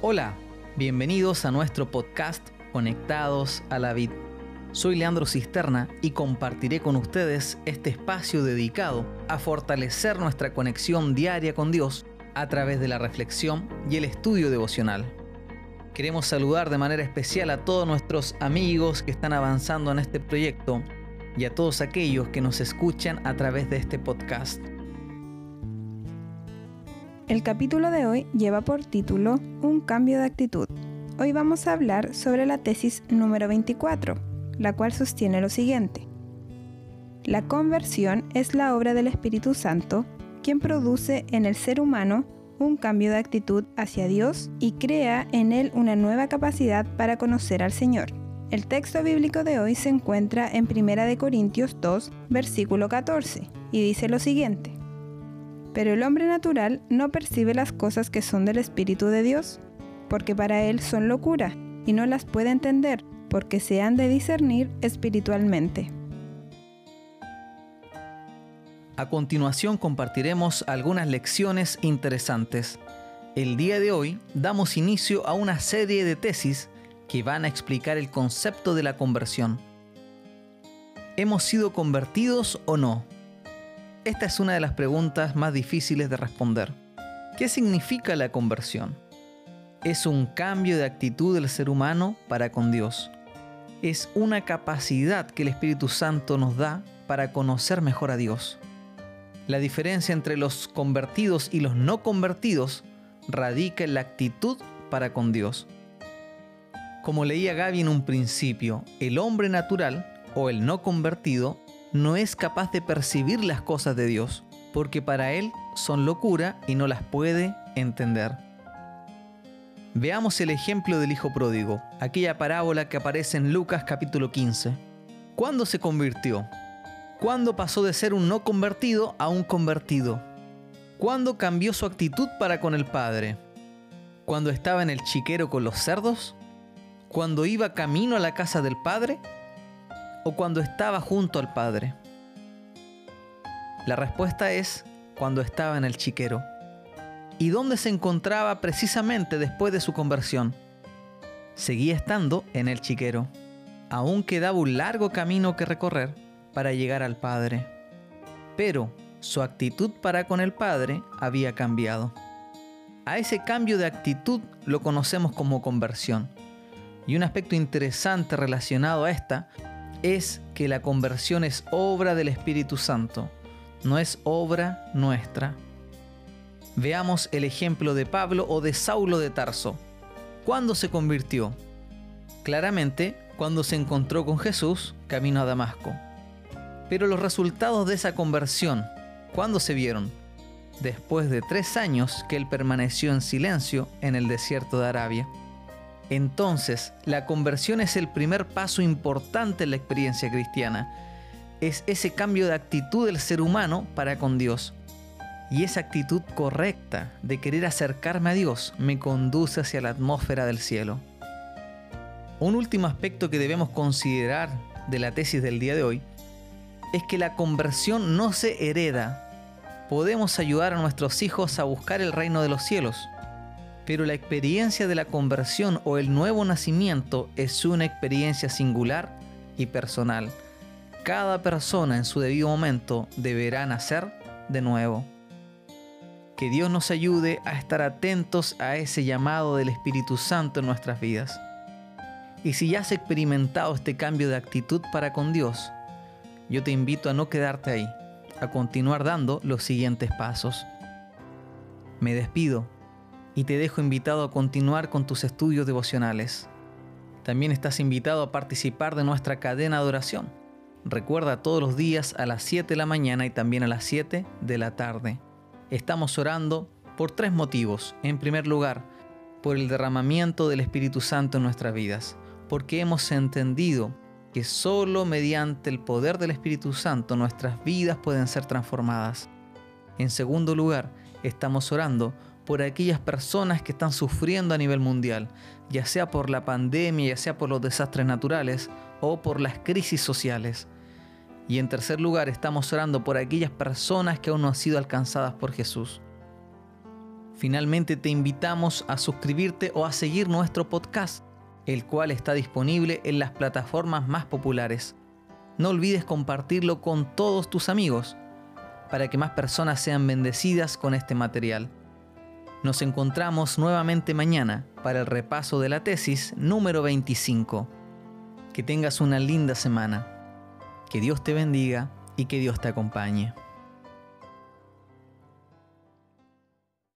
Hola, bienvenidos a nuestro podcast Conectados a la Vid. Soy Leandro Cisterna y compartiré con ustedes este espacio dedicado a fortalecer nuestra conexión diaria con Dios a través de la reflexión y el estudio devocional. Queremos saludar de manera especial a todos nuestros amigos que están avanzando en este proyecto y a todos aquellos que nos escuchan a través de este podcast. El capítulo de hoy lleva por título Un cambio de actitud. Hoy vamos a hablar sobre la tesis número 24, la cual sostiene lo siguiente. La conversión es la obra del Espíritu Santo, quien produce en el ser humano un cambio de actitud hacia Dios y crea en él una nueva capacidad para conocer al Señor. El texto bíblico de hoy se encuentra en 1 Corintios 2, versículo 14, y dice lo siguiente. Pero el hombre natural no percibe las cosas que son del Espíritu de Dios, porque para él son locura, y no las puede entender, porque se han de discernir espiritualmente. A continuación compartiremos algunas lecciones interesantes. El día de hoy damos inicio a una serie de tesis que van a explicar el concepto de la conversión. ¿Hemos sido convertidos o no? Esta es una de las preguntas más difíciles de responder. ¿Qué significa la conversión? Es un cambio de actitud del ser humano para con Dios. Es una capacidad que el Espíritu Santo nos da para conocer mejor a Dios. La diferencia entre los convertidos y los no convertidos radica en la actitud para con Dios. Como leía Gaby en un principio, el hombre natural o el no convertido no es capaz de percibir las cosas de Dios, porque para él son locura y no las puede entender. Veamos el ejemplo del Hijo Pródigo, aquella parábola que aparece en Lucas capítulo 15. ¿Cuándo se convirtió? ¿Cuándo pasó de ser un no convertido a un convertido? ¿Cuándo cambió su actitud para con el Padre? ¿Cuando estaba en el chiquero con los cerdos? ¿Cuando iba camino a la casa del Padre? O cuando estaba junto al Padre? La respuesta es cuando estaba en el chiquero. ¿Y dónde se encontraba precisamente después de su conversión? Seguía estando en el chiquero. Aún quedaba un largo camino que recorrer para llegar al Padre. Pero su actitud para con el Padre había cambiado. A ese cambio de actitud lo conocemos como conversión. Y un aspecto interesante relacionado a esta es que la conversión es obra del Espíritu Santo, no es obra nuestra. Veamos el ejemplo de Pablo o de Saulo de Tarso. ¿Cuándo se convirtió? Claramente, cuando se encontró con Jesús camino a Damasco. Pero los resultados de esa conversión, ¿cuándo se vieron? Después de tres años que él permaneció en silencio en el desierto de Arabia. Entonces, la conversión es el primer paso importante en la experiencia cristiana. Es ese cambio de actitud del ser humano para con Dios. Y esa actitud correcta de querer acercarme a Dios me conduce hacia la atmósfera del cielo. Un último aspecto que debemos considerar de la tesis del día de hoy es que la conversión no se hereda. Podemos ayudar a nuestros hijos a buscar el reino de los cielos pero la experiencia de la conversión o el nuevo nacimiento es una experiencia singular y personal. Cada persona en su debido momento deberá nacer de nuevo. Que Dios nos ayude a estar atentos a ese llamado del Espíritu Santo en nuestras vidas. Y si ya has experimentado este cambio de actitud para con Dios, yo te invito a no quedarte ahí, a continuar dando los siguientes pasos. Me despido y te dejo invitado a continuar con tus estudios devocionales. También estás invitado a participar de nuestra cadena de oración. Recuerda todos los días a las 7 de la mañana y también a las 7 de la tarde. Estamos orando por tres motivos. En primer lugar, por el derramamiento del Espíritu Santo en nuestras vidas, porque hemos entendido que solo mediante el poder del Espíritu Santo nuestras vidas pueden ser transformadas. En segundo lugar, estamos orando por aquellas personas que están sufriendo a nivel mundial, ya sea por la pandemia, ya sea por los desastres naturales o por las crisis sociales. Y en tercer lugar, estamos orando por aquellas personas que aún no han sido alcanzadas por Jesús. Finalmente te invitamos a suscribirte o a seguir nuestro podcast, el cual está disponible en las plataformas más populares. No olvides compartirlo con todos tus amigos para que más personas sean bendecidas con este material. Nos encontramos nuevamente mañana para el repaso de la tesis número 25. Que tengas una linda semana. Que Dios te bendiga y que Dios te acompañe.